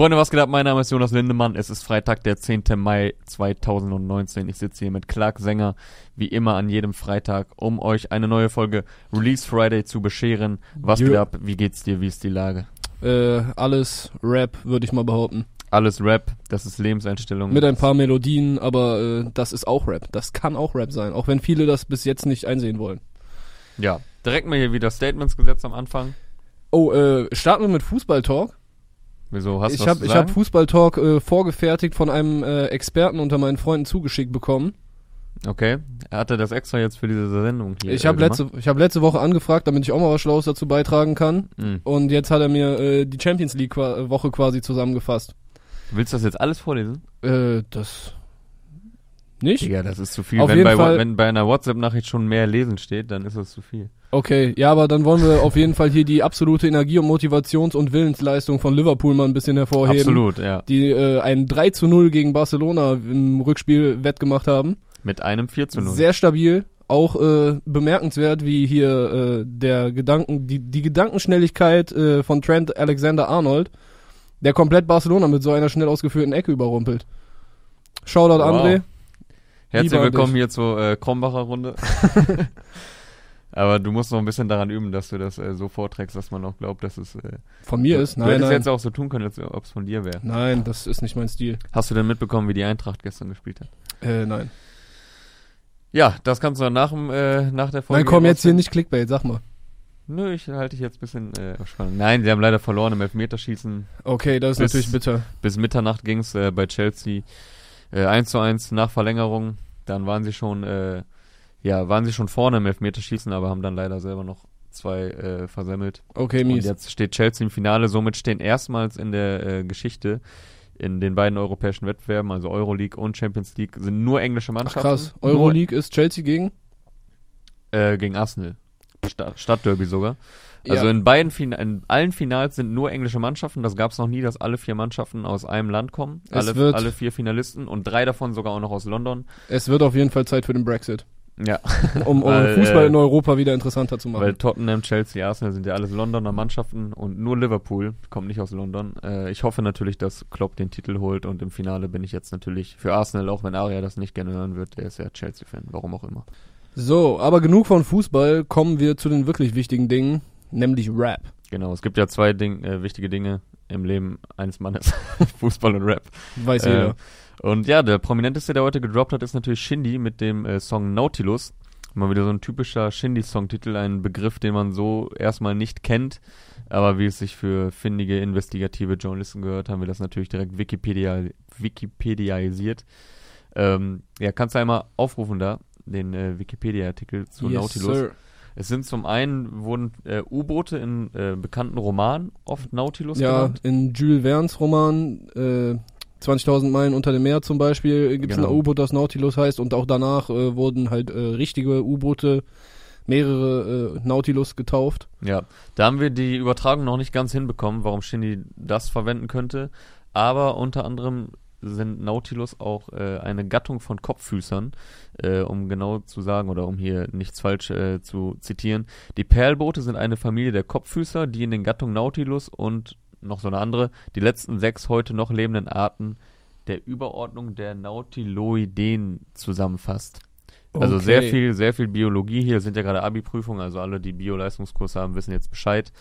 Freunde, was geht ab? Mein Name ist Jonas Lindemann. Es ist Freitag, der 10. Mai 2019. Ich sitze hier mit Clark Sänger, wie immer an jedem Freitag, um euch eine neue Folge Release Friday zu bescheren. Was Jö. geht ab? Wie geht's dir? Wie ist die Lage? Äh, alles Rap, würde ich mal behaupten. Alles Rap, das ist Lebenseinstellung. Mit ein paar Melodien, aber äh, das ist auch Rap. Das kann auch Rap sein, auch wenn viele das bis jetzt nicht einsehen wollen. Ja, direkt mal hier wieder Statements gesetzt am Anfang. Oh, äh, starten wir mit Fußballtalk. Wieso hast du Ich habe ich sagen? hab Fußballtalk äh, vorgefertigt von einem äh, Experten unter meinen Freunden zugeschickt bekommen. Okay, er hatte das extra jetzt für diese Sendung hier. Ich habe äh, letzte, ich hab letzte Woche angefragt, damit ich auch mal was Schlaues dazu beitragen kann. Mhm. Und jetzt hat er mir äh, die Champions League qua Woche quasi zusammengefasst. Willst du das jetzt alles vorlesen? Äh, das nicht? Digga, das ist zu viel. Auf wenn, jeden bei, Fall- wenn bei einer WhatsApp-Nachricht schon mehr lesen steht, dann ist das zu viel. Okay, ja, aber dann wollen wir auf jeden Fall hier die absolute Energie- und Motivations- und Willensleistung von Liverpool mal ein bisschen hervorheben. Absolut, ja. Die äh, ein 3 zu 0 gegen Barcelona im Rückspiel wettgemacht haben. Mit einem 4 zu 0. Sehr stabil. Auch äh, bemerkenswert, wie hier äh, der Gedanken, die, die Gedankenschnelligkeit äh, von Trent Alexander-Arnold, der komplett Barcelona mit so einer schnell ausgeführten Ecke überrumpelt. Shoutout Wow. André. Herzlich willkommen dich. hier zur äh, Krombacher Runde. Aber du musst noch ein bisschen daran üben, dass du das äh, so vorträgst, dass man auch glaubt, dass es. Äh, Von mir du, ist, du nein, hättest nein. jetzt auch so tun können, als ob es von dir wäre. Nein, das ist nicht mein Stil. Hast du denn mitbekommen, wie die Eintracht gestern gespielt hat? Äh, nein. Ja, das kannst du dann nach, äh, nach der Folge. Nein, komm jetzt hier nicht Clickbait, sag mal. Nö, ich halte dich jetzt ein bisschen äh, auf Spannung. Nein, sie haben leider verloren im Elfmeterschießen. Okay, das ist Bis- natürlich bitter. Bis Mitternacht ging es äh, bei Chelsea äh, 1 zu 1 nach Verlängerung. Dann waren sie schon, äh, ja, waren sie schon vorne im Elfmeterschießen, aber haben dann leider selber noch zwei äh, versemmelt. Okay, Und mies. jetzt steht Chelsea im Finale, somit stehen erstmals in der äh, Geschichte in den beiden europäischen Wettbewerben, also Euroleague und Champions League, sind nur englische Ach, Mannschaften. krass. Euroleague ist Chelsea gegen? Äh, gegen Arsenal. Stadt, Stadtderby sogar. Also ja. in beiden Fin in allen Finals sind nur englische Mannschaften. Das gab es noch nie, dass alle vier Mannschaften aus einem Land kommen. Alle, alle vier Finalisten und drei davon sogar auch noch aus London. Es wird auf jeden Fall Zeit für den Brexit, Ja, um, um Weil, Fußball äh, in Europa wieder interessanter zu machen. weil Tottenham, Chelsea, Arsenal sind ja alles Londoner Mannschaften und nur Liverpool kommt nicht aus London. Äh, ich hoffe natürlich, dass Klopp den Titel holt und im Finale bin ich jetzt natürlich für Arsenal, auch wenn Aria das nicht gerne hören wird. Der ist ja Chelsea-Fan, warum auch immer. So, aber genug von Fußball, kommen wir zu den wirklich wichtigen Dingen, nämlich Rap. Genau, es gibt ja zwei Ding, äh, wichtige Dinge im Leben eines Mannes: Fußball und Rap. Weiß Äh, jeder. Und ja, der prominenteste, der heute gedroppt hat, ist natürlich Shindy mit dem äh, Song Nautilus. Mal wieder so ein typischer Shindy-Songtitel, ein Begriff, den man so erstmal nicht kennt. Aber wie es sich für findige, investigative Journalisten gehört, haben wir das natürlich direkt Wikipedia, Wikipediaisiert. Ähm, ja, kannst du einmal aufrufen da, den äh, Wikipedia-Artikel zu Nautilus. Sir. Es sind zum einen, wurden äh, U-Boote in äh, bekannten Romanen oft Nautilus Ja, genannt. in Jules Verne's Roman äh, 20.000 Meilen unter dem Meer zum Beispiel gibt es Genau. ein U-Boot, das Nautilus heißt und auch danach äh, wurden halt äh, richtige U-Boote, mehrere äh, Nautilus getauft. Ja, da haben wir die Übertragung noch nicht ganz hinbekommen, warum Shindy das verwenden könnte. Aber unter anderem sind Nautilus auch äh, eine Gattung von Kopffüßern, äh, um genau zu sagen oder um hier nichts falsch äh, zu zitieren. Die Perlboote sind eine Familie der Kopffüßer, die in den Gattungen Nautilus und noch so eine andere, die letzten sechs heute noch lebenden Arten der Überordnung der Nautiloideen zusammenfasst. Also Okay. sehr viel, sehr viel Biologie hier, sind ja gerade Abi-Prüfungen, also alle, die Bio-Leistungskurs haben, wissen jetzt Bescheid.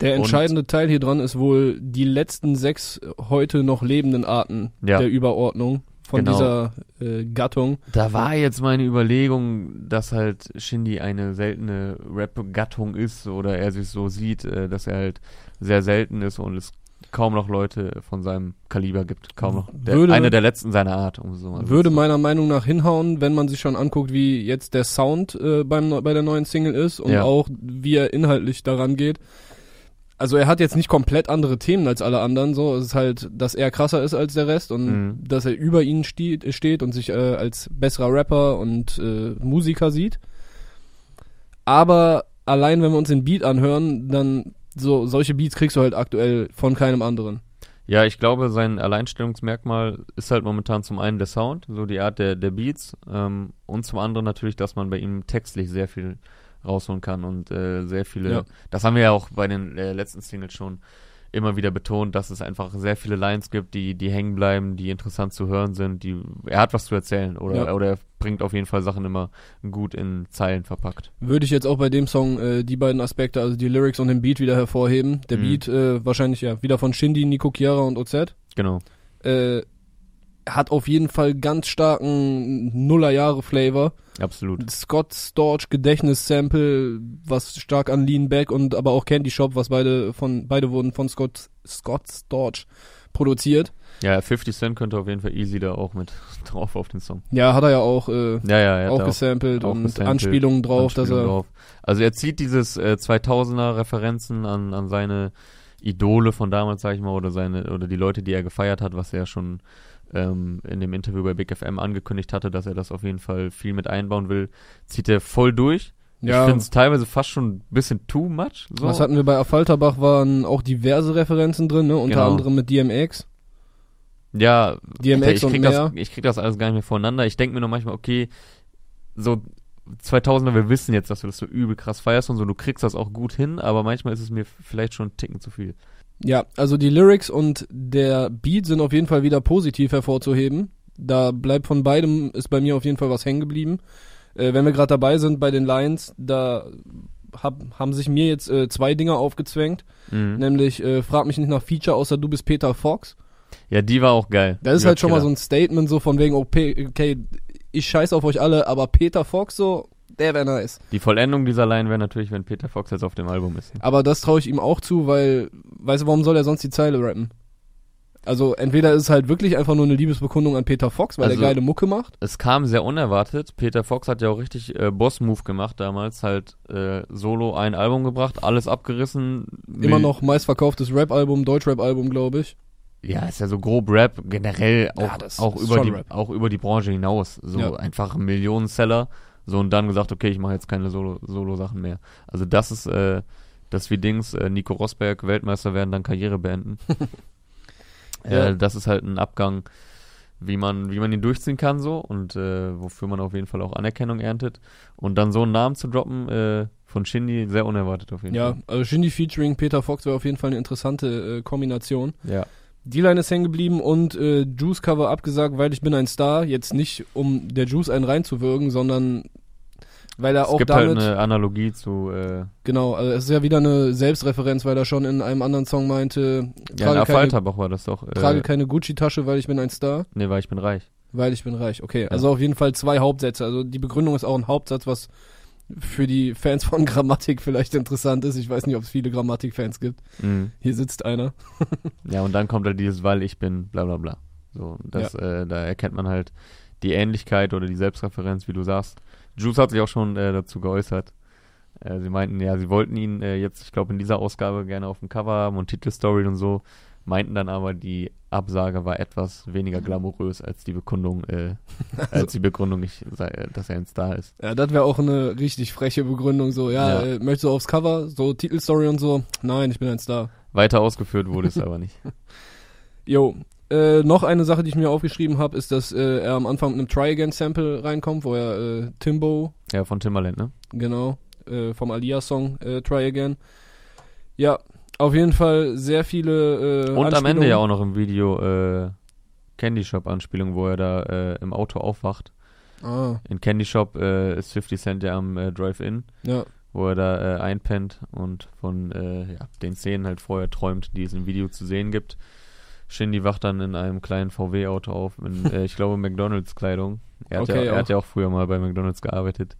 Der Und- entscheidende Teil hier dran ist wohl die letzten sechs heute noch lebenden Arten Ja. der Überordnung von Genau. dieser äh, Gattung. Da war jetzt meine Überlegung, dass halt Shindy eine seltene Rap-Gattung ist oder er sich so sieht, äh, dass er halt sehr selten ist und es kaum noch Leute von seinem Kaliber gibt. Kaum noch. Der, Würde- eine der letzten seiner Art, um so mal so Würde zu meiner Meinung nach hinhauen, wenn man sich schon anguckt, wie jetzt der Sound äh, beim, bei der neuen Single ist und Ja. auch wie er inhaltlich daran geht. Also er hat jetzt nicht komplett andere Themen als alle anderen, so es ist halt, dass er krasser ist als der Rest und Mhm. dass er über ihnen steht, steht und sich äh, als besserer Rapper und äh, Musiker sieht. Aber allein wenn wir uns den Beat anhören, dann so solche Beats kriegst du halt aktuell von keinem anderen. Ja, ich glaube, sein Alleinstellungsmerkmal ist halt momentan zum einen der Sound, so die Art der, der Beats, ähm, und zum anderen natürlich, dass man bei ihm textlich sehr viel rausholen kann und äh, sehr viele, Ja. das haben wir ja auch bei den äh, letzten Singles schon immer wieder betont, dass es einfach sehr viele Lines gibt, die, die hängen bleiben, die interessant zu hören sind, die, er hat was zu erzählen oder, Ja. oder er bringt auf jeden Fall Sachen immer gut in Zeilen verpackt. Würde ich jetzt auch bei dem Song äh, die beiden Aspekte, also die Lyrics und den Beat wieder hervorheben. Der Mhm. Beat äh, wahrscheinlich ja wieder von Shindy, Nico Chiara und OZ. Genau. Äh, hat auf jeden Fall ganz starken Nullerjahre-Flavor. Absolut. Scott Storch Gedächtnis-Sample, was stark an Lean Back und aber auch Candy Shop, was beide von beide wurden von Scott Scott Storch produziert. Ja, 50 Cent könnte auf jeden Fall easy da auch mit drauf auf den Song. Ja, hat er ja auch, äh, Ja, ja, er auch gesampelt auch und gesampelt, Anspielungen drauf, dass Anspielung er drauf. Also er zieht dieses äh, 2000er Referenzen an, an seine Idole von damals, sag ich mal, oder seine oder die Leute, die er gefeiert hat, was er schon ähm, in dem Interview bei Big FM angekündigt hatte, dass er das auf jeden Fall viel mit einbauen will, zieht er voll durch. ja, Ich finde es teilweise fast schon ein bisschen too much. So. was hatten wir bei Affalterbach waren auch diverse Referenzen drin, ne? Unter Genau. anderem mit DMX. Ja, DMX Alter, ich und krieg mehr. das, ich krieg das alles gar nicht mehr voneinander. Ich denke mir nur manchmal, okay, so 2000er, wir wissen jetzt, dass du das so übel krass feierst und so, du kriegst das auch gut hin, aber manchmal ist es mir vielleicht schon ein Ticken zu viel. Ja, also die Lyrics und der Beat sind auf jeden Fall wieder positiv hervorzuheben. Da bleibt von beidem, ist bei mir auf jeden Fall was hängen geblieben. Äh, wenn wir gerade dabei sind bei den Lines, da hab, haben sich mir jetzt äh, zwei Dinge aufgezwängt. Mhm. Nämlich, äh, frag mich nicht nach Feature, außer du bist Peter Fox. Ja, die war auch geil. Das ist halt schon mal Killer. so ein Statement so von wegen, okay, okay ich scheiß auf euch alle, aber Peter Fox so, der wäre nice. Die Vollendung dieser Line wäre natürlich, wenn Peter Fox jetzt auf dem Album ist. Aber das traue ich ihm auch zu, weil, weißt du, warum soll er sonst die Zeile rappen? Also entweder ist es halt wirklich einfach nur eine Liebesbekundung an Peter Fox, weil Also- er geile Mucke macht. Es kam sehr unerwartet. Peter Fox hat ja auch richtig äh, Boss-Move gemacht damals, halt äh, solo ein Album gebracht, alles abgerissen. Immer noch meistverkauftes Rap-Album, Deutsch-Rap-Album, glaube ich. Ja, ist ja so grob Rap, generell auch, Ja, das auch, ist über die, Rap. auch über die Branche hinaus. So Ja. einfach ein Millionenseller. So und dann gesagt, okay, ich mache jetzt keine Solo- Solo-Sachen mehr. Also das ist, äh, das wie Dings, äh, Nico Rosberg, Weltmeister werden, dann Karriere beenden. Ja. äh, das ist halt ein Abgang, wie man, wie man ihn durchziehen kann so und äh, wofür man auf jeden Fall auch Anerkennung erntet. Und dann so einen Namen zu droppen, äh, von Shindy, sehr unerwartet auf jeden Ja, Fall. also Shindy featuring Peter Fox wäre auf jeden Fall eine interessante äh, Kombination. Ja. Die Line ist hängen geblieben und äh, Juice Cover abgesagt, weil ich bin ein Star. Jetzt nicht, um der Juice einen reinzuwirken, sondern weil er Es auch gibt damit, halt eine Analogie zu, äh, genau, also es ist ja wieder eine Selbstreferenz, weil er schon in einem anderen Song meinte, ja, in Affalterbach war das doch. Äh, trage keine Gucci-Tasche, weil ich bin ein Star. nee, weil ich bin reich. Weil ich bin reich, okay. Also auf jeden Fall zwei Hauptsätze. Also die Begründung ist auch ein Hauptsatz, was für die Fans von Grammatik vielleicht interessant ist. Ich weiß nicht, ob es viele Grammatik-Fans gibt. Mhm. Hier sitzt einer. Ja, und dann kommt halt dieses, weil ich bin, bla bla bla. So, das, äh, da erkennt man halt die Ähnlichkeit oder die Selbstreferenz, wie du sagst. Juice hat sich auch schon äh, dazu geäußert. Äh, sie meinten, ja, sie wollten ihn äh, jetzt, ich glaube, in dieser Ausgabe gerne auf dem Cover haben und Titelstory und so, meinten dann aber, die Absage war etwas weniger glamourös als die Bekundung, äh, als die Begründung, ich, sei, äh, dass er ein Star ist. Ja, das wäre auch eine richtig freche Begründung. So, ja, Ja. Äh, möchtest du aufs Cover? So Titelstory und so? Nein, ich bin ein Star. Weiter ausgeführt wurde es aber nicht. Jo. Äh, noch eine Sache, die ich mir aufgeschrieben habe, ist, dass äh, er am Anfang mit einem Try Again Sample reinkommt, wo er äh, Timbo Ja, von Timbaland, ne? Genau, äh, vom Alia-Song äh, Try Again. Ja, auf jeden Fall sehr viele äh, Und am Ende ja auch noch im Video äh, Candy Shop Anspielung, wo er da äh, im Auto aufwacht. Ah, In Candy Shop äh, ist 50 Cent ja am äh, Drive-In, ja. wo er da äh, einpennt und von ja, den Szenen halt vorher träumt, die es im Video zu sehen gibt. Shindy wacht dann in einem kleinen VW-Auto auf, in, ich glaube, McDonalds-Kleidung. Er, Okay, ja, er hat ja auch früher mal bei McDonalds gearbeitet.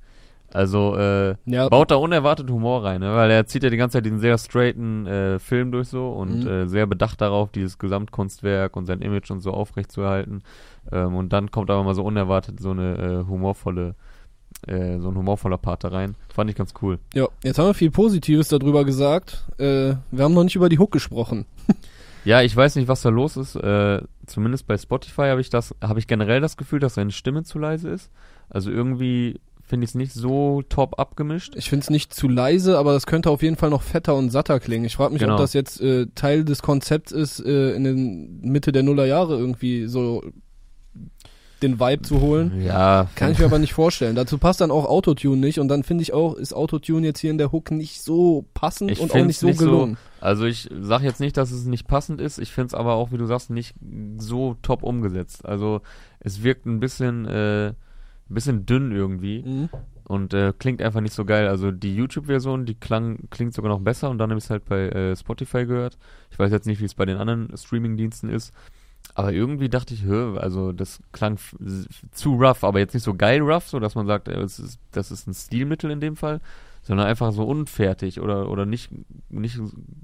Also, äh, Ja, baut da unerwartet Humor rein, ne? weil er zieht ja die ganze Zeit diesen sehr straighten äh, Film durch so und Mhm. äh, sehr bedacht darauf, dieses Gesamtkunstwerk und sein Image und so aufrechtzuerhalten. Ähm, und dann kommt aber mal so unerwartet so eine äh, humorvolle, äh, so ein humorvoller Part da rein. Fand ich ganz cool. ja, jetzt haben wir viel Positives darüber gesagt. Äh, wir haben noch nicht über die Hook gesprochen. Ja, ich weiß nicht, was da los ist. Äh, zumindest bei Spotify habe ich das, habe ich generell das Gefühl, dass seine Stimme zu leise ist. Also irgendwie finde ich es nicht so top abgemischt. Ich finde es nicht zu leise, aber das könnte auf jeden Fall noch fetter und satter klingen. Ich frage mich, Genau. ob das jetzt äh, Teil des Konzepts ist, äh, in den Mitte der Nullerjahre irgendwie so den Vibe zu holen. Ja, Kann ich mir aber nicht vorstellen. Dazu passt dann auch Autotune nicht und dann finde ich auch, ist Autotune jetzt hier in der Hook nicht so passend Ich und auch nicht so nicht so- gelungen. Also ich sag jetzt nicht, dass es nicht passend ist. Ich finde es aber auch, wie du sagst, nicht so top umgesetzt. Also es wirkt ein bisschen, äh, bisschen dünn irgendwie Mhm. und äh, klingt einfach nicht so geil. Also die YouTube-Version, die klang, klingt sogar noch besser und dann habe ich es halt bei äh, Spotify gehört. Ich weiß jetzt nicht, wie es bei den anderen Streaming-Diensten ist. Aber irgendwie dachte ich, also das klang zu rough, aber jetzt nicht so geil rough, so dass man sagt, äh, es ist, das ist ein Stilmittel in dem Fall, sondern einfach so unfertig oder, oder nicht, nicht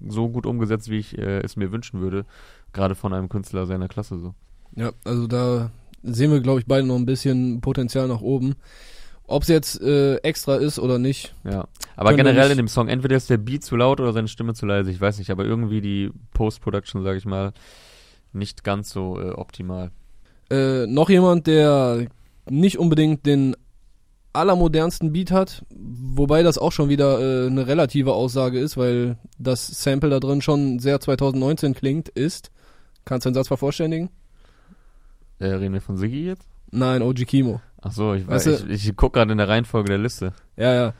so gut umgesetzt, wie ich äh, es mir wünschen würde. Gerade von einem Künstler seiner Klasse so. Ja, also da sehen wir, glaube ich, beide noch ein bisschen Potenzial nach oben. Ob es jetzt äh, extra ist oder nicht. Ja. Aber generell in dem Song, entweder ist der Beat zu laut oder seine Stimme zu leise, ich weiß nicht, aber irgendwie die Post-Production, sage ich mal, nicht ganz so äh, optimal. Äh, noch jemand, der nicht unbedingt den allermodernsten Beat hat, wobei das auch schon wieder äh, eine relative Aussage ist, weil das Sample da drin schon sehr 2019 klingt, ist. Kannst du den Satz vervollständigen? Äh, reden wir von Siggi jetzt? Nein, OG Kimo. Ach so, ich weiß, Weißt ich, ich guck gerade in der Reihenfolge der Liste. Ja, ja.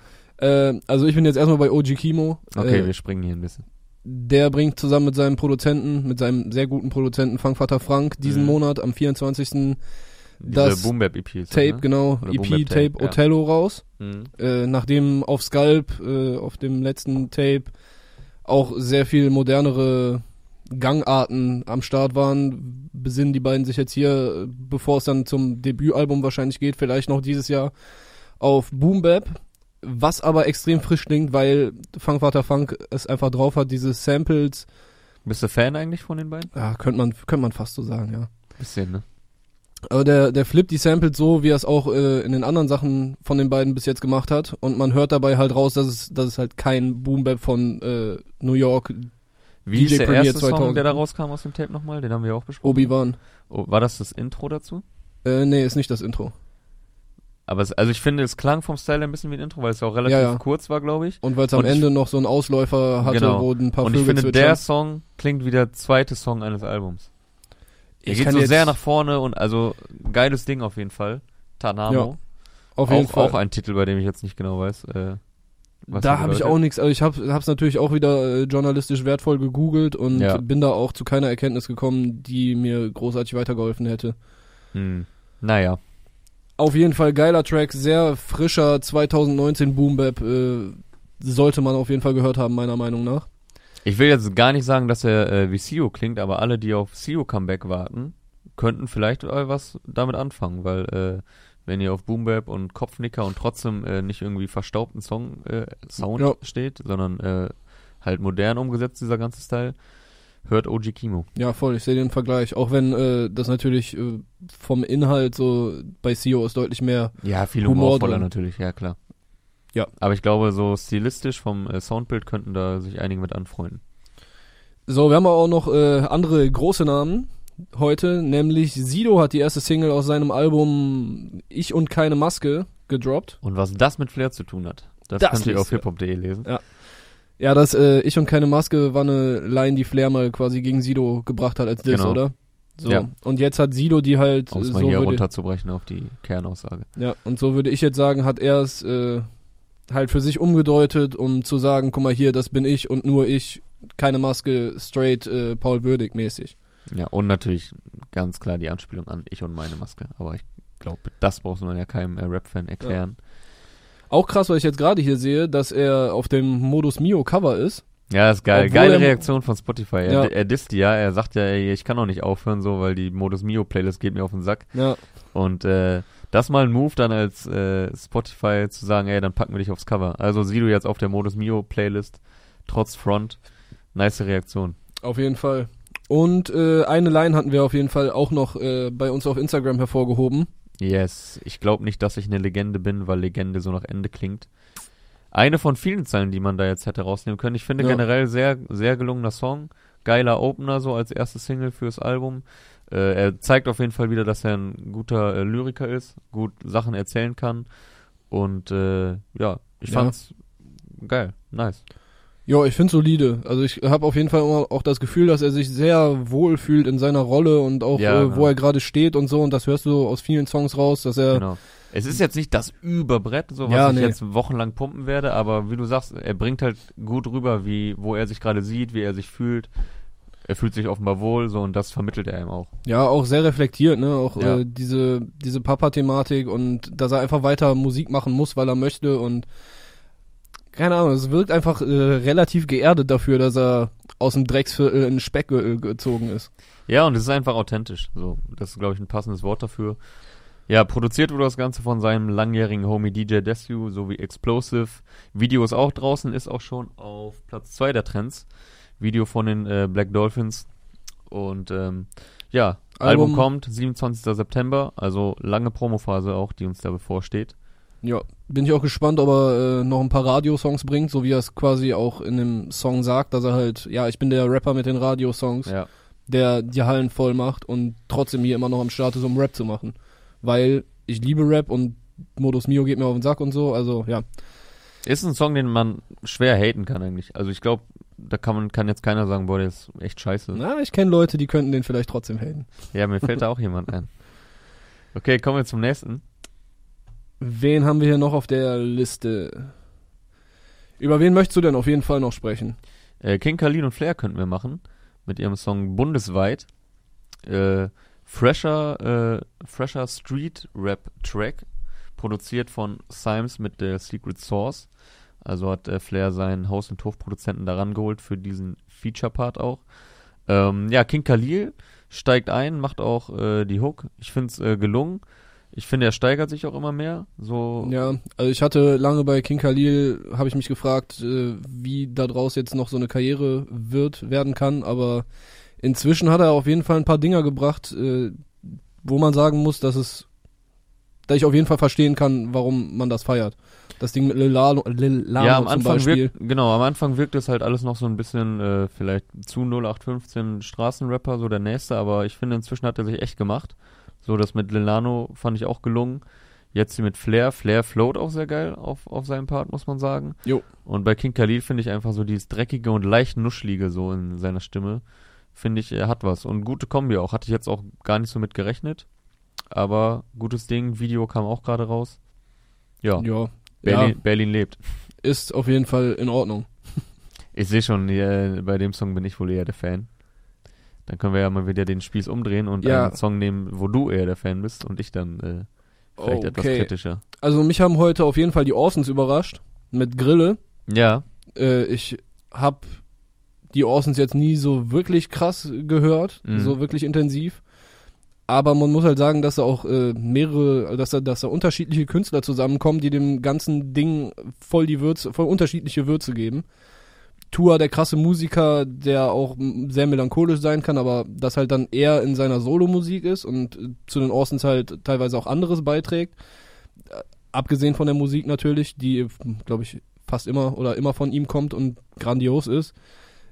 Äh, also ich bin jetzt erstmal bei OG Kimo. Okay, äh, wir springen hier ein bisschen. der bringt zusammen mit seinem Produzenten, mit seinem sehr guten Produzenten Funkvater Frank diesen Mhm. Monat am 24. Diese das Boom Bap EP das, Tape, ne? genau, Oder EP Tape, Tape ja. Othello raus. Mhm. Äh, nachdem auf Sculp, äh, auf dem letzten Tape, auch sehr viel modernere Gangarten am Start waren, besinnen die beiden sich jetzt hier, bevor es dann zum Debütalbum wahrscheinlich geht, vielleicht noch dieses Jahr, auf Boom Bap. Was aber extrem frisch klingt, weil Funkvater Funk es einfach drauf hat, diese Samples, Bist du Fan eigentlich von den beiden? ja, könnte man, könnte man fast so sagen, ja. Bisschen, ne? Aber der, der flippt die Samples so, wie er es auch äh, in den anderen Sachen von den beiden bis jetzt gemacht hat. Und man hört dabei halt raus, dass es, dass es halt kein Boom Bap von äh, New York Wie DJ ist der Premier erste Song, 2000. der da rauskam aus dem Tape nochmal? Den haben wir auch besprochen. Obi-Wan. Oh, war das das Intro dazu? Äh, nee, ist nicht das Intro. Aber es, also ich finde, es klang vom Style ein bisschen wie ein Intro, weil es ja auch relativ Ja, ja. kurz war, glaube ich. Und weil es am Und Ende noch so einen Ausläufer hatte, Genau. wo ein paar Und ich Vögel finde, der. Song klingt wie der zweite Song eines Albums. Er Ich geht kann so sehr nach vorne und also geiles Ding auf jeden Fall. Tanamo. Ja, Auf jeden auch, Fall. auch ein Titel, bei dem ich jetzt nicht genau weiß. Äh, was da habe ich auch nichts, also ich habe es natürlich auch wieder äh, journalistisch wertvoll gegoogelt und Ja. bin da auch zu keiner Erkenntnis gekommen, die mir großartig weitergeholfen hätte. Hm. Naja. Auf jeden Fall geiler Track, sehr frischer 2019 Boom Bap, äh, sollte man auf jeden Fall gehört haben, meiner Meinung nach. Ich will jetzt gar nicht sagen, dass er äh, wie Sio klingt, aber alle, die auf Sio Comeback warten, könnten vielleicht äh, was damit anfangen, weil äh, wenn ihr auf Boom Bap und Kopfnicker und trotzdem äh, nicht irgendwie verstaubten Song äh, Sound Ja. steht, sondern äh, halt modern umgesetzt dieser ganze Style, hört OG Kimo. Ja, voll, ich sehe den Vergleich. Auch wenn äh, das natürlich äh, vom Inhalt so bei CEO ist deutlich mehr. Ja, viel Humor humorvoller natürlich, ja klar. Ja. Aber ich glaube, so stilistisch vom äh, Soundbild könnten da sich einige mit anfreunden. So, wir haben aber auch noch äh, andere große Namen heute, nämlich Sido hat die erste Single aus seinem Album Ich und keine Maske gedroppt. Und was das mit Flair zu tun hat, das, Das könnt ihr auf hiphop.de lesen. Ja, das äh, Ich und keine Maske war eine Line, die Flair mal quasi gegen Sido gebracht hat als Diss, Genau. oder? So. Ja. Und jetzt hat Sido die halt Um es äh, mal so hier würde, runterzubrechen auf die Kernaussage. Ja, und so würde ich jetzt sagen, hat er es äh, halt für sich umgedeutet, um zu sagen, guck mal hier, das bin ich und nur ich, keine Maske, straight äh, Paul Würdig mäßig. Ja, und natürlich ganz klar die Anspielung an ich und meine Maske. Aber ich glaube, das braucht man ja keinem äh, Rap-Fan erklären. Auch krass, weil ich jetzt gerade hier sehe, dass er auf dem Modus Mio Cover ist. Ja, ist geil. Obwohl Geile Reaktion von Spotify. Er, Ja. er disst die ja, er sagt ja, ey, ich kann auch nicht aufhören so, weil die Modus Mio Playlist geht mir auf den Sack. Ja, Und äh, das mal ein Move dann als äh, Spotify zu sagen, ey, dann packen wir dich aufs Cover. Also sieh du jetzt auf der Modus Mio Playlist, trotz Front. Nice Reaktion. auf jeden Fall. Und äh, eine Line hatten wir auf jeden Fall auch noch äh, bei uns auf Instagram hervorgehoben. Yes, ich glaube nicht, dass ich eine Legende bin, weil Legende so nach Ende klingt. Eine von vielen Zeilen, die man da jetzt hätte rausnehmen können. Ich finde Ja. generell sehr, sehr gelungener Song. Geiler Opener so als erste Single fürs Album. Äh, er zeigt auf jeden Fall wieder, dass er ein guter äh, Lyriker ist, gut Sachen erzählen kann. Und äh, ja, ich Ja. fand's geil, nice. Ja, ich finde solide. Also ich habe auf jeden Fall immer auch das Gefühl, dass er sich sehr wohl fühlt in seiner Rolle und auch Ja, äh, genau. wo er gerade steht und so. Und das hörst du aus vielen Songs raus, dass er Genau. Es ist jetzt nicht das Überbrett, so was Ja, ich nee. jetzt wochenlang pumpen werde, aber wie du sagst, er bringt halt gut rüber, wie, wo er sich gerade sieht, wie er sich fühlt. Er fühlt sich offenbar wohl, so, und das vermittelt er ihm auch. ja auch sehr reflektiert, ne? Auch Ja. äh, diese diese Papa-Thematik und dass er einfach weiter Musik machen muss, weil er möchte und keine Ahnung, es wirkt einfach äh, relativ geerdet dafür, dass er aus dem Drecksviertel in Speck ge gezogen ist. Ja, und es ist einfach authentisch. So, das ist, glaube ich, ein passendes Wort dafür. Ja, produziert wurde das Ganze von seinem langjährigen Homie DJ Desu sowie Explosive. Video ist auch draußen, ist auch schon auf Platz 2 der Trends. Video von den äh, Black Dolphins. Und ähm, ja, Album, Album- kommt 27. September, also lange Promophase auch, die uns da bevorsteht. Ja, bin ich auch gespannt, ob er äh, noch ein paar Radiosongs bringt, so wie er es quasi auch in dem Song sagt, dass er halt, ja, ich bin der Rapper mit den Radiosongs, Ja, der die Hallen voll macht und trotzdem hier immer noch am Start ist, um Rap zu machen. Weil ich liebe Rap und Modus Mio geht mir auf den Sack und so, also ja. ist ein Song, den man schwer haten kann eigentlich. Also ich glaube, da kann man kann jetzt keiner sagen, boah, der ist echt scheiße. Na, ich kenne Leute, die könnten den vielleicht trotzdem haten. Ja, mir fällt da auch jemand ein. Okay, kommen wir zum nächsten. Wen haben wir hier noch auf der Liste? Über wen möchtest du denn auf jeden Fall noch sprechen? Äh, King Khalil und Flair könnten wir machen. Mit ihrem Song Bundesweit. Äh, fresher, äh, fresher Street Rap Track. Produziert von Symes mit der Secret Source. Also hat äh, Flair seinen Haus- und Hofproduzenten daran geholt für diesen Feature-Part auch. Ähm, ja, King Khalil steigt ein, macht auch äh, die Hook. Ich finde es äh, gelungen. Ich finde, er steigert sich auch immer mehr. So, Ja, also ich hatte lange bei King Khalil, habe ich mich gefragt, äh, wie da draus jetzt noch so eine Karriere wird, werden kann, aber inzwischen hat er auf jeden Fall ein paar Dinger gebracht, äh, wo man sagen muss, dass es, dass ich auf jeden Fall verstehen kann, warum man das feiert. Das Ding mit Lil Lano, Lil Lano ja, am Anfang wirkt, genau, am Anfang wirkt es halt alles noch so ein bisschen, äh, vielleicht zu 0815 Straßenrapper, so der nächste, aber ich finde, inzwischen hat er sich echt gemacht. So, das mit Lilano fand ich auch gelungen. Jetzt hier mit Flair. Flair float auch sehr geil auf, auf seinem Part, muss man sagen. Jo. Und bei King Khalil finde ich einfach so dieses dreckige und leicht nuschlige so in seiner Stimme. Finde ich, er hat was. Und gute Kombi auch. Hatte ich jetzt auch gar nicht so mit gerechnet. Aber gutes Ding. Video kam auch gerade raus. Ja, Ja, Berlin, ja, Berlin lebt. ist auf jeden Fall in Ordnung. Ich sehe schon, äh, bei dem Song bin ich wohl eher der Fan. Dann können wir ja mal wieder den Spieß umdrehen und Ja. einen Song nehmen, wo du eher der Fan bist und ich dann äh, vielleicht etwas Okay. kritischer. Also mich haben heute auf jeden Fall die Orsons überrascht mit Grille. Ja, Äh, ich hab die Orsons jetzt nie so wirklich krass gehört, Mhm. so wirklich intensiv. Aber man muss halt sagen, dass da auch äh, mehrere, dass da, dass da unterschiedliche Künstler zusammenkommen, die dem ganzen Ding voll die Würze, voll unterschiedliche Würze geben. Tua, der krasse Musiker, der auch sehr melancholisch sein kann, aber das halt dann eher in seiner Solomusik ist und äh, zu den Orsons halt teilweise auch anderes beiträgt. Äh, abgesehen von der Musik natürlich, die, glaube ich, fast immer oder immer von ihm kommt und grandios ist.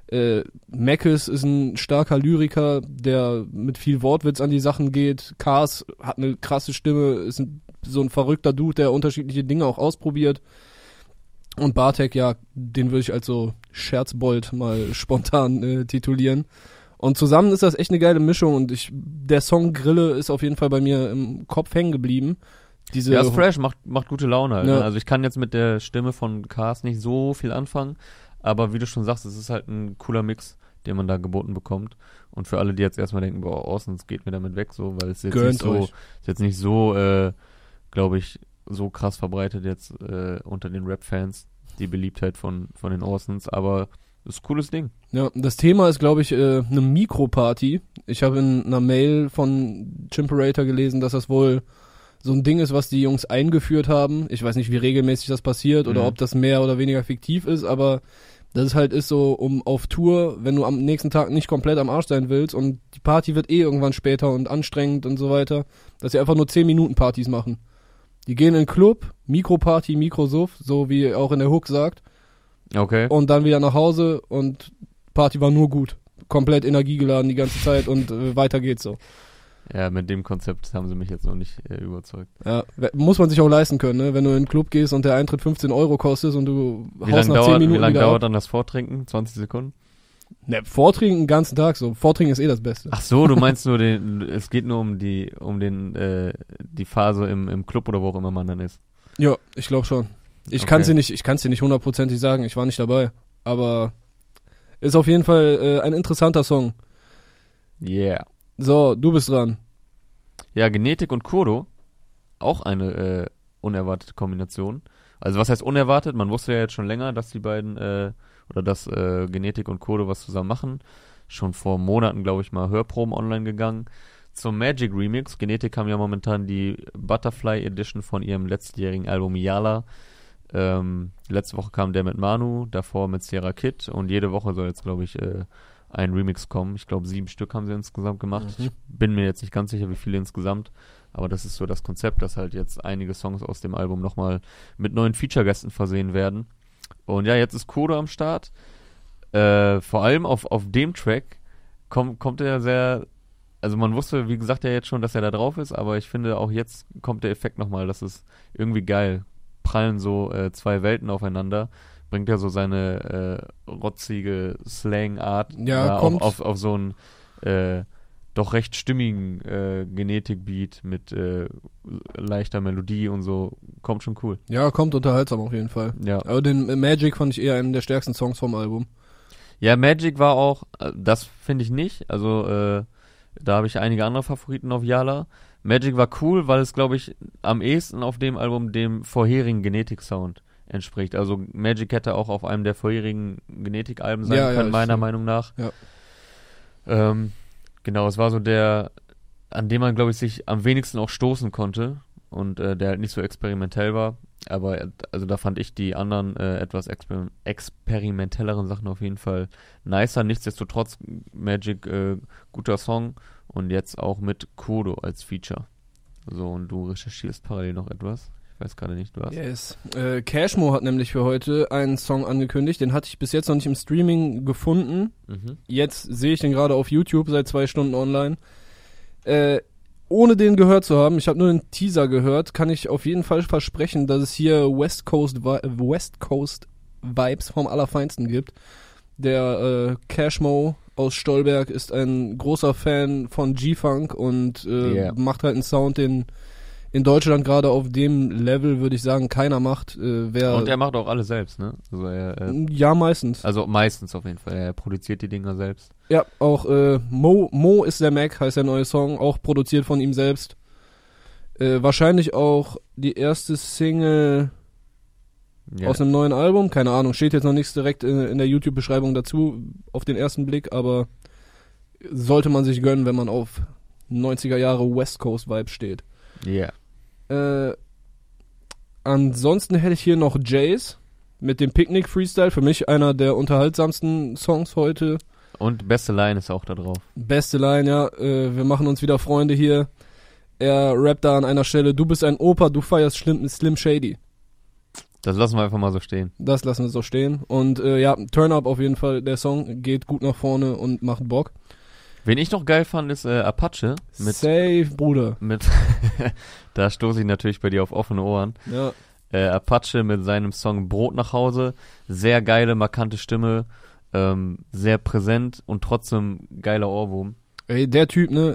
Äh, Mackes ist ein starker Lyriker, der mit viel Wortwitz an die Sachen geht. Cars hat eine krasse Stimme, ist ein, so ein verrückter Dude, der unterschiedliche Dinge auch ausprobiert. Und Bartek, ja, den würde ich als so Scherzbold mal spontan äh, titulieren. Und zusammen ist das echt eine geile Mischung und ich, der Song Grille ist auf jeden Fall bei mir im Kopf hängen geblieben. Diese ja, ist fresh, macht, macht gute Laune halt. Ja. Ne? Also ich kann jetzt mit der Stimme von Cars nicht so viel anfangen, aber wie du schon sagst, es ist halt ein cooler Mix, den man da geboten bekommt. Und für alle, die jetzt erstmal denken, boah, Orsons geht mir damit weg, so, weil es jetzt Gönnt nicht so, euch. ist jetzt nicht so, äh, glaube ich, so krass verbreitet jetzt äh, unter den Rap-Fans, die Beliebtheit von, von den Orsons, aber ist ein cooles Ding. Ja, das Thema ist, glaube ich, äh, eine Mikroparty. Ich habe in einer Mail von Chimperator gelesen, dass das wohl so ein Ding ist, was die Jungs eingeführt haben. Ich weiß nicht, wie regelmäßig das passiert oder Mhm. ob das mehr oder weniger fiktiv ist, aber das ist halt ist so, um auf Tour, wenn du am nächsten Tag nicht komplett am Arsch sein willst und die Party wird eh irgendwann später und anstrengend und so weiter, dass sie einfach nur 10 Minuten Partys machen. Die gehen in den Club, Mikroparty, Mikrosuff, so wie auch in der Hook sagt Okay. und dann wieder nach Hause und Party war nur gut. Komplett energiegeladen die ganze Zeit und äh, weiter geht's so. Ja, mit dem Konzept haben sie mich jetzt noch nicht äh, überzeugt. Ja, muss man sich auch leisten können, ne? Wenn du in einen Club gehst und der Eintritt 15 Euro kostet und du Wie haust lange nach 10 dauert, wie Minuten lang wieder dauert ab. dann das Vortrinken? 20 Sekunden? Ne, Vortrinken den ganzen Tag so. Vortrinken ist eh das Beste. Ach so, du meinst nur den, es geht nur um die, um den, äh, die Phase im, im Club oder wo auch immer man dann ist. Ja, ich glaube schon. Ich Okay. kann's dir nicht, ich kann's dir nicht hundertprozentig sagen, ich war nicht dabei. Aber ist auf jeden Fall äh, ein interessanter Song. Yeah. So, du bist dran. Ja, Genetik und Kurdo, auch eine äh, unerwartete Kombination. Also was heißt unerwartet? Man wusste ja jetzt schon länger, dass die beiden äh, oder dass äh, Genetik und Kurdo was zusammen machen. Schon vor Monaten, glaube ich, mal Hörproben online gegangen. Zum Magic Remix. Genetik haben ja momentan die Butterfly Edition von ihrem letztjährigen Album Yala. Ähm, letzte Woche kam der mit Manu, davor mit Sierra Kid und jede Woche soll jetzt, glaube ich, äh, ein Remix kommen. Ich glaube, sieben Stück haben sie insgesamt gemacht. Mhm. Ich bin mir jetzt nicht ganz sicher, wie viele insgesamt. Aber das ist so das Konzept, dass halt jetzt einige Songs aus dem Album nochmal mit neuen Feature-Gästen versehen werden. Und ja, jetzt ist Kodo am Start. Äh, vor allem auf, auf dem Track kommt, kommt er sehr. Also man wusste, wie gesagt, ja jetzt schon, dass er da drauf ist, aber ich finde auch jetzt kommt der Effekt nochmal, das ist irgendwie geil. Prallen so äh, zwei Welten aufeinander, bringt ja so seine äh, rotzige Slang-Art Ja, auf, auf, auf so einen äh, doch recht stimmigen äh, Genetik-Beat mit äh, leichter Melodie und so. Kommt schon cool. Ja, kommt unterhaltsam auf jeden Fall. Ja. Aber den äh, Magic fand ich eher einen der stärksten Songs vom Album. Ja, Magic war auch, äh, das finde ich nicht. Also, äh, da habe ich einige andere Favoriten auf Yala. Magic war cool, weil es, glaube ich, am ehesten auf dem Album dem vorherigen Genetik-Sound entspricht. Also Magic hätte auch auf einem der vorherigen Genetik-Alben sein Ja, ja, können, ich- meiner Meinung nach. Ja. Ähm, genau, es war so der, an dem man, glaube ich, sich am wenigsten auch stoßen konnte und äh, der halt nicht so experimentell war. Aber äh, also da fand ich die anderen äh, etwas exper experimentelleren Sachen auf jeden Fall nicer. Nichtsdestotrotz Magic äh, guter Song und jetzt auch mit Kodo als Feature. So und du recherchierst parallel noch etwas. Ich weiß gerade nicht was. Yes. Äh, Cashmo hat nämlich für heute einen Song angekündigt. Den hatte ich bis jetzt noch nicht im Streaming gefunden. Mhm. Jetzt sehe ich den gerade auf YouTube seit zwei Stunden online. Äh, ohne den gehört zu haben, ich habe nur den Teaser gehört, kann ich auf jeden Fall versprechen, dass es hier West Coast, Vi- West Coast Vibes vom Allerfeinsten gibt. Der äh, Cashmo aus Stolberg ist ein großer Fan von G-Funk und äh, Yeah. macht halt einen Sound, den in Deutschland gerade auf dem Level, würde ich sagen, keiner macht. Äh, wer, Und er macht auch alles selbst, ne? Also er, äh, ja, meistens. also meistens auf jeden Fall. Er produziert die Dinger selbst. Ja, auch äh, Mo, Mo ist der Mac, heißt der neue Song, auch produziert von ihm selbst. Äh, wahrscheinlich auch die erste Single Ja. aus einem neuen Album, keine Ahnung, steht jetzt noch nichts direkt in, in der YouTube-Beschreibung dazu, auf den ersten Blick, aber sollte man sich gönnen, wenn man auf 90er Jahre West Coast Vibe steht. Ja. Äh, ansonsten hätte ich hier noch Jace mit dem Picnic Freestyle, für mich einer der unterhaltsamsten Songs heute. Und beste Line ist auch da drauf. Beste Line, ja. Äh, wir machen uns wieder Freunde hier. Er rappt da an einer Stelle, du bist ein Opa, du feierst Slim, Slim Shady. Das lassen wir einfach mal so stehen. Das lassen wir so stehen. Und äh, ja, Turn Up auf jeden Fall, der Song geht gut nach vorne und macht Bock. Wen ich noch geil fand, ist äh, Apache. Mit, Safe, Bruder. mit da stoße ich natürlich bei dir auf offene Ohren. Ja, Äh, Apache mit seinem Song Brot nach Hause. Sehr geile, markante Stimme. Ähm, sehr präsent und trotzdem geiler Ohrwurm. ey, der Typ, ne,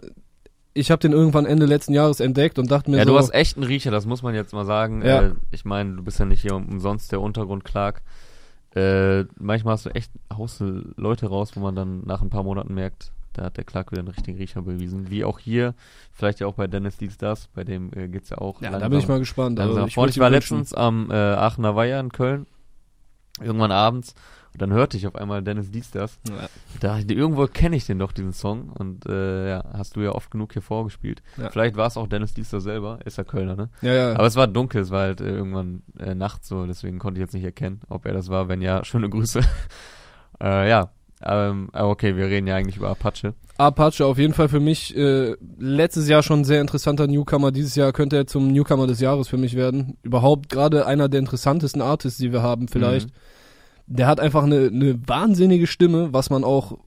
ich habe den irgendwann Ende letzten Jahres entdeckt und dachte mir Ja, so, du hast echt einen Riecher, das muss man jetzt mal sagen. Ja. Äh, ich meine, du bist ja nicht hier umsonst der Untergrund Clark. Äh, manchmal hast du echt haust du Leute raus, wo man dann nach ein paar Monaten merkt, da hat der Clark wieder einen richtigen Riecher bewiesen. Wie auch hier, vielleicht ja auch bei Dennis Dietz das, bei dem äh, geht's ja auch ja, da bin ich mal gespannt. langsam Also, ich Ich war letztens am äh, Aachener Weiher in Köln, irgendwann abends, und dann hörte ich auf einmal Dennis Dietz das. Ja. Da dachte ich, irgendwo kenne ich den doch, diesen Song. Und äh, ja, hast du ja oft genug hier vorgespielt. Ja. Vielleicht war es auch Dennis Diester selber, ist ja Kölner, ne? Ja, ja. Aber es war dunkel, es war halt äh, irgendwann äh, nachts so, deswegen konnte ich jetzt nicht erkennen, ob er das war. Wenn ja, schöne Grüße. äh, ja, ähm, aber okay, wir reden ja eigentlich über Apache. Apache auf jeden Fall für mich äh, letztes Jahr schon ein sehr interessanter Newcomer. Dieses Jahr könnte er zum Newcomer des Jahres für mich werden. Überhaupt gerade einer der interessantesten Artists, die wir haben vielleicht. Mhm. Der hat einfach eine, eine wahnsinnige Stimme, was man auch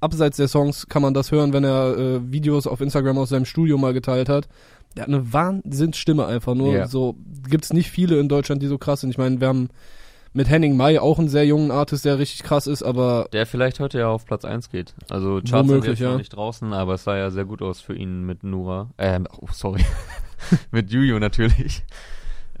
abseits der Songs kann man das hören, wenn er äh, Videos auf Instagram aus seinem Studio mal geteilt hat. Der hat eine Wahnsinnsstimme einfach nur. Ja. So gibt's nicht viele in Deutschland, die so krass sind. Ich meine, wir haben mit Henning Mai auch einen sehr jungen Artist, der richtig krass ist, aber Der vielleicht heute ja auf Platz 1 geht. Also Charts sind Womöglich, jetzt noch ja. nicht draußen, aber es sah ja sehr gut aus für ihn mit Nura. Ähm, oh, sorry. mit Juju natürlich.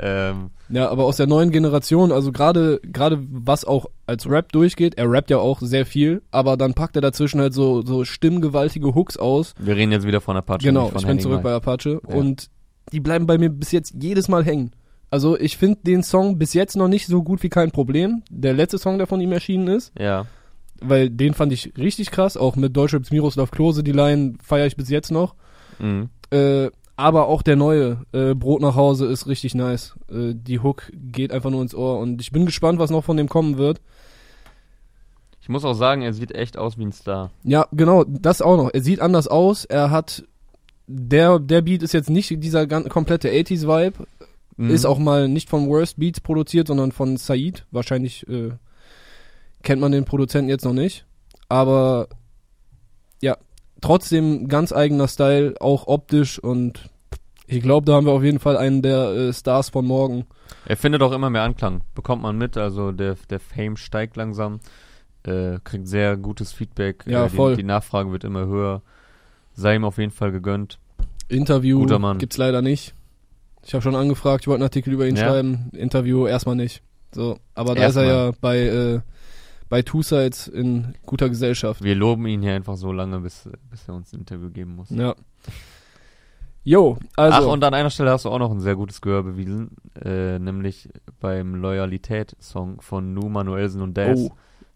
Ähm, ja, aber aus der neuen Generation, also gerade gerade was auch als Rap durchgeht, er rappt ja auch sehr viel, aber dann packt er dazwischen halt so so stimmgewaltige Hooks aus. wir reden jetzt wieder von Apache. Genau, von ich bin Henning zurück bei Mai. Apache Ja. und die bleiben bei mir bis jetzt jedes Mal hängen. Also ich finde den Song bis jetzt noch nicht so gut wie kein Problem. Der letzte Song, der von ihm erschienen ist, Ja. weil den fand ich richtig krass, auch mit Deutschraps Miroslav Klose, die Line feiere ich bis jetzt noch. Mhm. Äh, aber auch der neue äh, Brot nach Hause ist richtig nice. Äh, die Hook geht einfach nur ins Ohr und ich bin gespannt, was noch von dem kommen wird. Ich muss auch sagen, er sieht echt aus wie ein Star. Ja, genau, das auch noch. Er sieht anders aus. Er hat der der Beat ist jetzt nicht dieser gan- komplette 80s Vibe, Mhm. ist auch mal nicht von Worst Beats produziert, sondern von Said. Wahrscheinlich äh, kennt man den Produzenten jetzt noch nicht, aber ja, trotzdem ganz eigener Style, auch optisch und ich glaube, da haben wir auf jeden Fall einen der äh, Stars von morgen. Er findet auch immer mehr Anklang. Bekommt man mit, also der, der Fame steigt langsam. Äh, kriegt sehr gutes Feedback. Ja, äh, voll. Die, die Nachfrage wird immer höher. Sei ihm auf jeden Fall gegönnt. Interview Guter Mann. gibt's leider nicht. Ich habe schon angefragt, ich wollte einen Artikel über ihn Ja. schreiben. Interview erstmal nicht. So, aber da ist er Erstmal. ja bei äh, bei Two Sides in guter Gesellschaft. Wir loben ihn hier einfach so lange, bis, bis er uns ein Interview geben muss. Ja. Jo, also Ach, und an einer Stelle hast du auch noch ein sehr gutes Gehör bewiesen, äh, nämlich beim Loyalität-Song von Nu, Manuelsen und Daz. oh,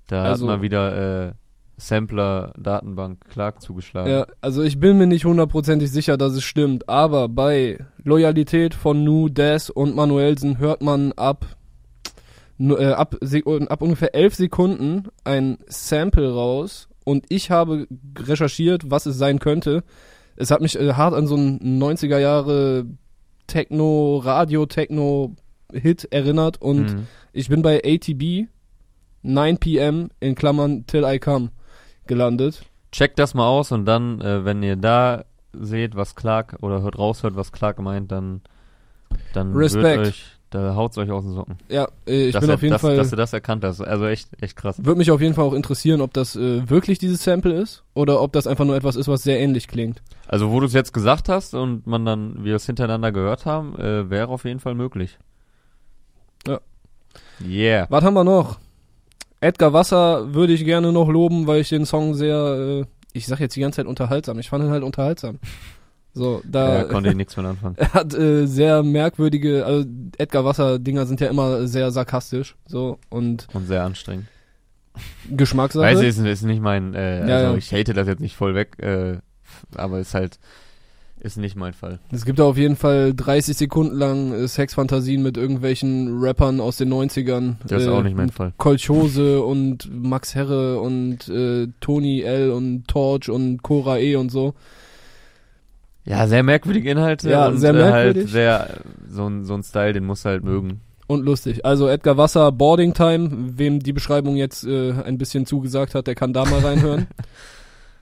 da also- hat mal wieder äh, Sampler, Datenbank, Clark zugeschlagen. ja, also ich bin mir nicht hundertprozentig sicher, dass es stimmt, aber bei Loyalität von Nu, Des und Manuelsen hört man ab äh, ab, ab ungefähr elf Sekunden ein Sample raus und ich habe recherchiert, was es sein könnte. Es hat mich äh, hart an so einen 90er Jahre Techno, Radio-Techno-Hit erinnert und Mhm. ich bin bei ATB 9 p.m. in Klammern Till I Come gelandet. Checkt das mal aus und dann, äh, wenn ihr da seht, was Clark oder hört raushört, was Clark meint, dann, dann Respekt. wird euch, da haut's euch aus den Socken. Ja, äh, ich dass bin er, auf jeden dass, Fall dass du das erkannt hast. Also echt, echt krass. Würde mich auf jeden Fall auch interessieren, ob das äh, wirklich dieses Sample ist oder ob das einfach nur etwas ist, was sehr ähnlich klingt. Also wo du es jetzt gesagt hast und man dann, wir es hintereinander gehört haben, äh, wäre auf jeden Fall möglich. Ja. Yeah. Was haben wir noch? Edgar Wasser würde ich gerne noch loben, weil ich den Song sehr, äh, ich sag jetzt die ganze Zeit unterhaltsam. Ich fand ihn halt unterhaltsam. So, da Ja, konnte ich nichts mit anfangen. er hat äh, sehr merkwürdige, also Edgar Wasser Dinger sind ja immer sehr sarkastisch, so und Und sehr anstrengend. Geschmackssache. Weiß ich, ist, ist nicht mein, äh, Ja, also ja. ich hate das jetzt nicht voll weg, äh, aber ist halt, ist nicht mein Fall. Es gibt auf jeden Fall 30 Sekunden lang äh, Sexfantasien mit irgendwelchen Rappern aus den 90ern. Das ist äh, auch nicht mein Fall. Kolchose und Max Herre und äh, Tony L und Torch und Cora E und so. Ja, sehr merkwürdige Inhalte Ja, und sehr äh, halt merkwürdig. sehr, so ein, so ein Style, den musst du halt mögen. Und lustig. Also Edgar Wasser, Boarding Time, wem die Beschreibung jetzt äh, ein bisschen zugesagt hat, der kann da mal reinhören.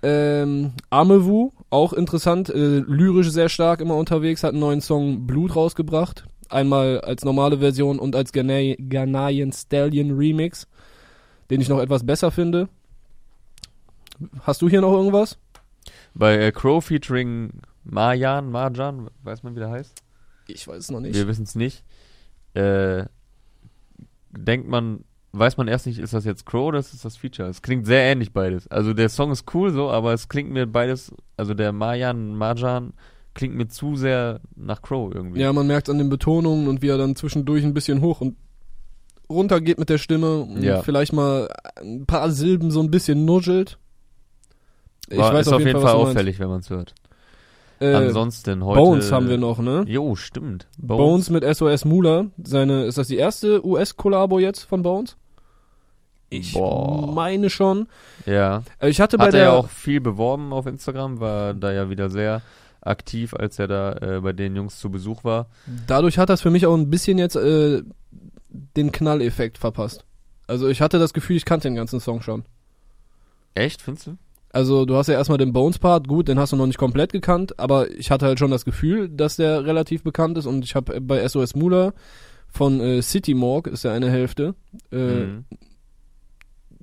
ähm, Amewu, auch interessant, äh, lyrisch sehr stark immer unterwegs, hat einen neuen Song Blut rausgebracht. Einmal als normale Version und als Ghana Ghanaian Stallion Remix, den ich noch etwas besser finde. Hast du hier noch irgendwas? Bei äh, Crow featuring Marjan, Marjan, weiß man wie der heißt? Ich weiß es noch nicht. Wir wissen es nicht. Äh, denkt man, weiß man erst nicht, ist das jetzt Crow oder ist das das Feature? Es klingt sehr ähnlich beides. Also der Song ist cool so, aber es klingt mir beides, also der Marjan, Marjan klingt mir zu sehr nach Crow irgendwie. Ja, man merkt an den Betonungen und wie er dann zwischendurch ein bisschen hoch und runter geht mit der Stimme und Ja. vielleicht mal ein paar Silben so ein bisschen nuschelt. Ich War, weiß ist auf jeden Fall, meinst. auffällig, wenn man es hört. Äh, Ansonsten heute. Bones haben wir noch, ne? Jo, stimmt. Bones. mit SOS Mula. Seine, ist das die erste US-Kollabo jetzt von Bones? Ich Boah. meine schon. Ja. Ich hatte bei Hat er der ja auch viel beworben auf Instagram, war da ja wieder sehr aktiv, als er da äh, bei den Jungs zu Besuch war. dadurch hat das für mich auch ein bisschen jetzt äh, den Knalleffekt verpasst. Also ich hatte das Gefühl, ich kannte den ganzen Song schon. Echt, findest du? Also du hast ja erstmal den Bones-Part, gut, den hast du noch nicht komplett gekannt, aber ich hatte halt schon das Gefühl, dass der relativ bekannt ist und ich habe bei SOS Mula von äh, City Morgue, ist ja eine Hälfte, äh, Mhm.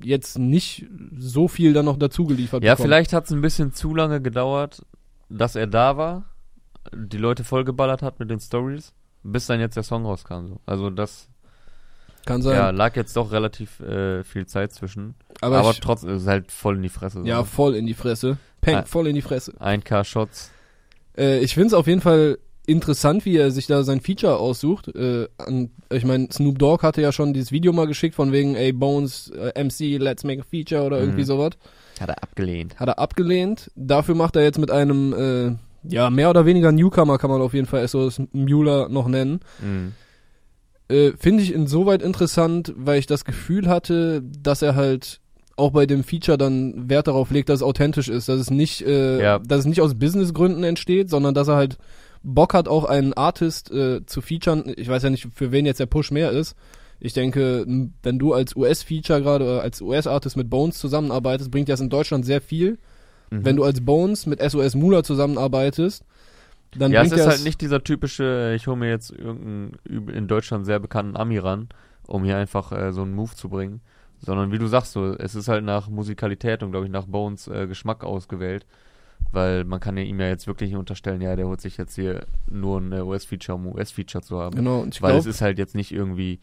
Jetzt nicht so viel dann noch dazu geliefert Ja, bekommen. vielleicht hat es ein bisschen zu lange gedauert, dass er da war, die Leute vollgeballert hat mit den Stories, bis dann jetzt der Song rauskam. So. Also das Kann sein. ja, lag jetzt doch relativ äh, viel Zeit zwischen. aber Aber, ich, trotzdem ist es halt voll in die Fresse. So. ja, voll in die Fresse. Peng, voll in die Fresse. 1K Shots. Äh, ich find's auf jeden Fall interessant, wie er sich da sein Feature aussucht. Äh, an, ich meine, Snoop Dogg hatte ja schon dieses Video mal geschickt von wegen, ey, Bones, äh, MC, let's make a feature oder irgendwie Mhm. sowas. Hat er abgelehnt. Hat er abgelehnt. Dafür macht er jetzt mit einem, äh, ja, mehr oder weniger Newcomer kann man auf jeden Fall SOS Mueller noch nennen. Mhm. Äh, Finde ich insoweit interessant, weil ich das Gefühl hatte, dass er halt auch bei dem Feature dann Wert darauf legt, dass es authentisch ist, dass es nicht, äh, Ja. dass es nicht aus Businessgründen entsteht, sondern dass er halt Bock hat, auch einen Artist äh, zu featuren. Ich weiß ja nicht, für wen jetzt der Push mehr ist. Ich denke, wenn du als US-Feature gerade oder als US-Artist mit Bones zusammenarbeitest, bringt das in Deutschland sehr viel. Mhm. Wenn du als Bones mit SOS Mula zusammenarbeitest, dann ja, es bringt ist das halt nicht dieser typische, ich hole mir jetzt irgendeinen in Deutschland sehr bekannten Ami ran, um hier einfach äh, so einen Move zu bringen. Sondern wie du sagst, so, es ist halt nach Musikalität und glaube ich nach Bones äh, Geschmack ausgewählt. Weil man kann ja ihm ja jetzt wirklich nicht unterstellen, ja, der holt sich jetzt hier nur ein US-Feature, um ein US-Feature zu haben. Genau, und ich Weil es glaube, ist halt jetzt nicht irgendwie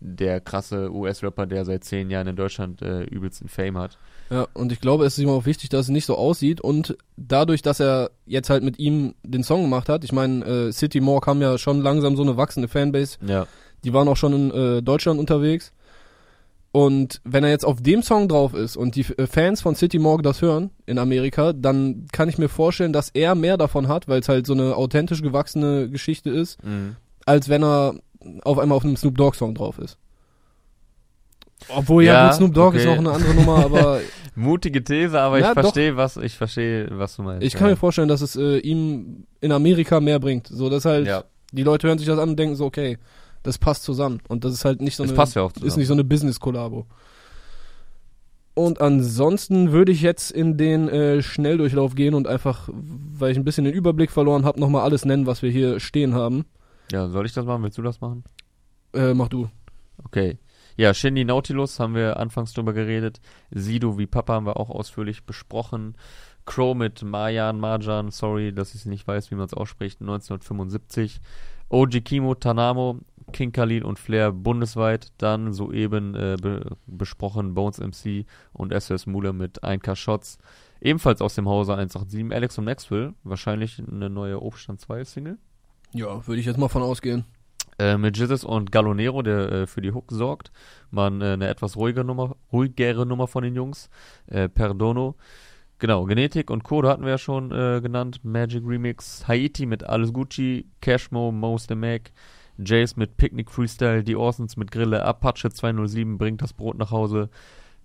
der krasse US-Rapper, der seit zehn Jahren in Deutschland äh, übelsten Fame hat. ja, und ich glaube, es ist ihm auch wichtig, dass es nicht so aussieht und dadurch, dass er jetzt halt mit ihm den Song gemacht hat, ich meine, äh, City Morgue haben ja schon langsam so eine wachsende Fanbase, Ja. die waren auch schon in äh, Deutschland unterwegs und wenn er jetzt auf dem Song drauf ist und die äh, Fans von City Morgue das hören in Amerika, dann kann ich mir vorstellen, dass er mehr davon hat, weil es halt so eine authentisch gewachsene Geschichte ist, Mhm. als wenn er auf einmal auf einem Snoop Dogg Song drauf ist. Obwohl ja, Ja, gut, Snoop Dogg ist okay. noch eine andere Nummer, aber Mutige These, aber Ja, ich verstehe, was ich verstehe, was du meinst. ich kann ja. mir vorstellen, dass es äh, ihm in Amerika mehr bringt. So, dass halt ja, die Leute hören sich das an und denken so, okay, das passt zusammen. Und das ist halt nicht so es eine, passt ja auch ist nicht so eine Business-Kollabo. Und ansonsten würde ich jetzt in den äh, Schnelldurchlauf gehen und einfach, weil ich ein bisschen den Überblick verloren habe, nochmal alles nennen, was wir hier stehen haben. Ja, soll ich das machen? Willst du das machen? Äh, mach du. Okay. Ja, Shindy Nautilus haben wir anfangs drüber geredet. Sido wie Papa haben wir auch ausführlich besprochen. Crow mit Marjan Marjan, sorry, dass ich nicht weiß, wie man es ausspricht, 1975. OG Kimo, Tanamo, King Khalil und Flair bundesweit. Dann soeben äh, be besprochen Bones MC und SS Mule mit 1K Shots. Ebenfalls aus dem Hause 187. Alex und Maxwell, wahrscheinlich eine neue Obstand 2 Single. Ja, würde ich jetzt mal von ausgehen. Äh, mit Jizzes und Galonero, der äh, für die Hook sorgt. Man äh, eine etwas ruhige Nummer, ruhigere Nummer von den Jungs. Äh, Perdono. Genau, Genetik und Code hatten wir ja schon äh, genannt. Magic Remix. Haiti mit Alles Gucci. Cashmo, Most the Mac. Jace mit Picnic Freestyle. Die Orsons mit Grille. Apache 207 bringt das Brot nach Hause.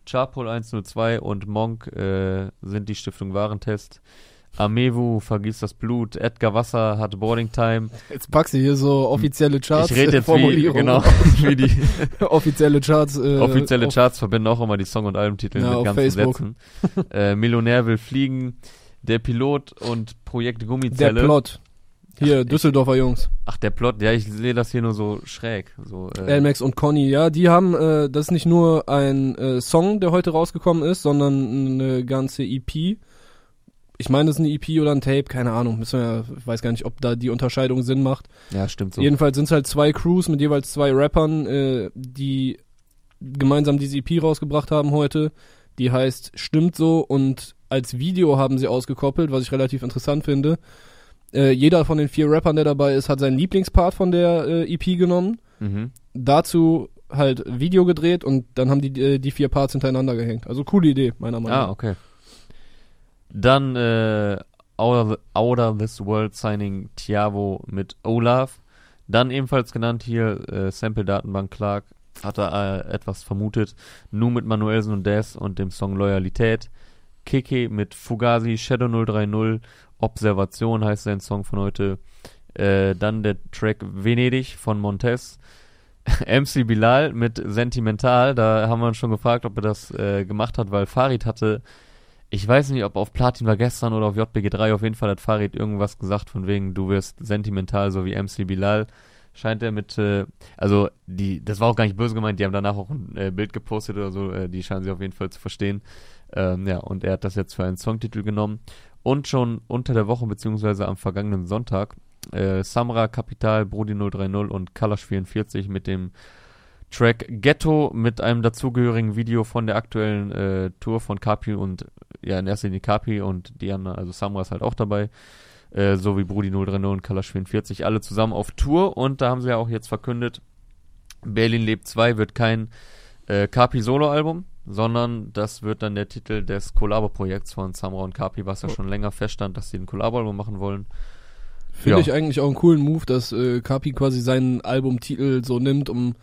Charpol 102 und Monk äh, sind die Stiftung Warentest. Amewu vergießt das Blut. Edgar Wasser hat Boarding Time. Jetzt packst du hier so offizielle Charts. Ich rede jetzt wie, genau, wie die offizielle Charts. Äh, offizielle Charts verbinden auch immer die Song- und Albumtitel Ja, mit ganzen Facebook. Sätzen. äh, Millionär will fliegen, der Pilot und Projekt Der Gummizelle. Plot. Hier, Ach, ich- Düsseldorfer Jungs. Ach, der Plot, ja, ich sehe das hier nur so schräg. So, äh, Elmax und Conny, ja, die haben, äh, das ist nicht nur ein äh, Song, der heute rausgekommen ist, sondern eine ganze EP. Ich meine, das ist eine EP oder ein Tape, keine Ahnung. Müssen wir ja, ich weiß gar nicht, ob da die Unterscheidung Sinn macht. ja, stimmt so. Jedenfalls sind es halt zwei Crews mit jeweils zwei Rappern, äh, die gemeinsam diese EP rausgebracht haben heute. Die heißt Stimmt so und als Video haben sie ausgekoppelt, was ich relativ interessant finde. Äh, jeder von den vier Rappern, der dabei ist, hat seinen Lieblingspart von der äh, EP genommen Mhm. dazu halt Video gedreht und dann haben die äh, die vier Parts hintereinander gehängt. Also coole Idee, meiner Meinung Ah, nach. okay. Dann äh, Outer, Outer This World Signing Tiavo mit Olaf. Dann ebenfalls genannt hier äh, Sample-Datenbank Clark. Hat er äh, etwas vermutet. Nu mit Manuelsen und Des und dem Song Loyalität. Keke mit Fugazi, Shadow 030, Observation heißt sein Song von heute. Äh, dann der Track Venedig von Montez. MC Bilal mit Sentimental. Da haben wir uns schon gefragt, ob er das äh, gemacht hat, weil Farid hatte ich weiß nicht, ob auf Platin war gestern oder auf JBG3, auf jeden Fall hat Farid irgendwas gesagt von wegen, du wirst sentimental, so wie MC Bilal. Scheint er mit, äh, also die, das war auch gar nicht böse gemeint, die haben danach auch ein äh, Bild gepostet oder so, äh, die scheinen sie auf jeden Fall zu verstehen. Ähm, ja, und er hat das jetzt für einen Songtitel genommen. Und schon unter der Woche, beziehungsweise am vergangenen Sonntag, äh, Samra, Kapital, Brody 030 und Kalash 44 mit dem Track Ghetto mit einem dazugehörigen Video von der aktuellen äh, Tour von Kapi und ja, in erster Linie Kapi und Diana, also Samra ist halt auch dabei. Äh, so wie Brudi 030 und Kalash 44, alle zusammen auf Tour und da haben sie ja auch jetzt verkündet, Berlin lebt 2 wird kein äh, Kapi Solo-Album, sondern das wird dann der Titel des Kollabo-Projekts von Samra und Kapi, was ja Oh. schon länger feststand, dass sie ein Kollabo-Album machen wollen. Finde Ja. ich eigentlich auch einen coolen Move, dass äh, Kapi quasi seinen Albumtitel so nimmt, um,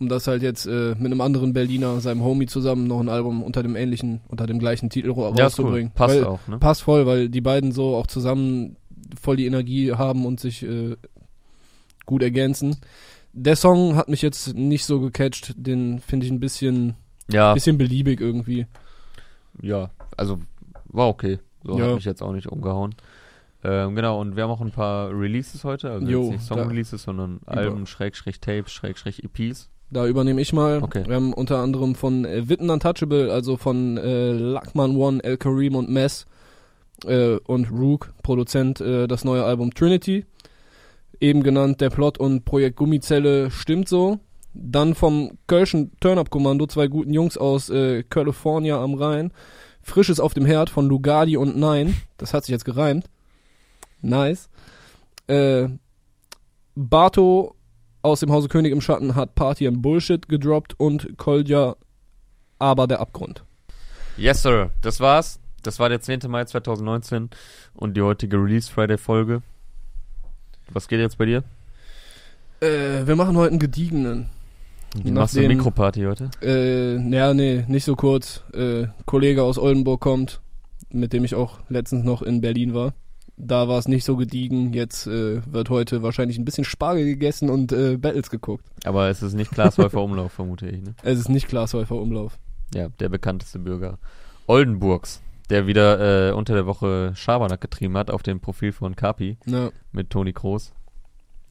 um das halt jetzt äh, mit einem anderen Berliner, seinem Homie zusammen, noch ein Album unter dem ähnlichen, unter dem gleichen Titel ra- Ja, cool. rauszubringen. Passt Weil, auch, ne? Passt voll, weil die beiden so auch zusammen voll die Energie haben und sich äh, gut ergänzen. Der Song hat mich jetzt nicht so gecatcht, den finde ich ein bisschen, Ja, bisschen beliebig irgendwie. ja, also war okay. So Ja. hat mich jetzt auch nicht umgehauen. Ähm, genau, und wir haben auch ein paar Releases heute, also Jo, nicht Song-Releases, sondern Alben, Schrägstrich Tapes, Schrägstrich EPs. Da übernehme ich mal. Okay. Wir haben unter anderem von äh, Witten Untouchable, also von äh, Lackman One, El Karim und Mess äh, und Rook, Produzent, äh, das neue Album Trinity. Eben genannt der Plot und Projekt Gummizelle stimmt so. Dann vom Kölschen Turn-Up-Kommando, zwei guten Jungs aus äh, California am Rhein. Frisches auf dem Herd von Lugardi und Nein. Das hat sich jetzt gereimt. Nice. Äh, Bato aus dem Hause König im Schatten hat Party and Bullshit gedroppt und Kolja aber der Abgrund. Yes, sir. Das war's. Das war der 10. Mai 2019 und die heutige Release Friday Folge. Was geht jetzt bei dir? Äh, wir machen heute einen gediegenen. Du Nach machst eine den- Mikroparty heute? Äh, naja, nee, nicht so kurz. Äh, Kollege aus Oldenburg kommt, mit dem ich auch letztens noch in Berlin war. Da war es nicht so gediegen. Jetzt äh, wird heute wahrscheinlich ein bisschen Spargel gegessen und äh, Battles geguckt. Aber es ist nicht Glashäufer Umlauf, vermute ich, ne? Es ist nicht Glashäufer Umlauf. Ja, der bekannteste Bürger Oldenburgs, der wieder äh, unter der Woche Schabernack getrieben hat auf dem Profil von Kapi Ja. mit Toni Kroos.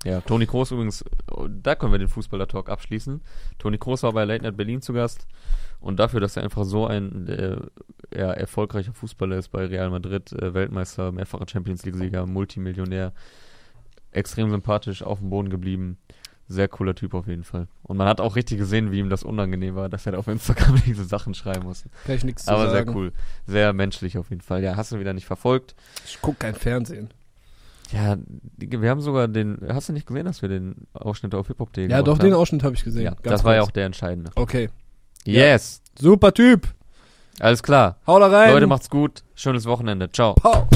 Ja, Toni Kroos übrigens, da können wir den Fußballer-Talk abschließen. Toni Kroos war bei Late Night Berlin zu Gast und dafür, dass er einfach so ein äh, ja, erfolgreicher Fußballer ist bei Real Madrid, äh, Weltmeister, mehrfacher Champions League-Sieger, Multimillionär, extrem sympathisch, auf dem Boden geblieben. Sehr cooler Typ auf jeden Fall. Und man hat auch richtig gesehen, wie ihm das unangenehm war, dass er da auf Instagram diese Sachen schreiben musste. Ich nichts zu Aber sagen. sehr cool. Sehr menschlich auf jeden Fall. Ja, hast du wieder nicht verfolgt. Ich guck kein Fernsehen. Ja, wir haben sogar den, hast du nicht gesehen, dass wir den Ausschnitt auf hiphop.de Ja, gemacht doch, haben? den Ausschnitt habe ich gesehen. Ja, das war ja kurz. auch der entscheidende. Okay. Ja. Yes! Super Typ. Alles klar. Hau da rein. Leute, macht's gut. Schönes Wochenende. Ciao. Pau.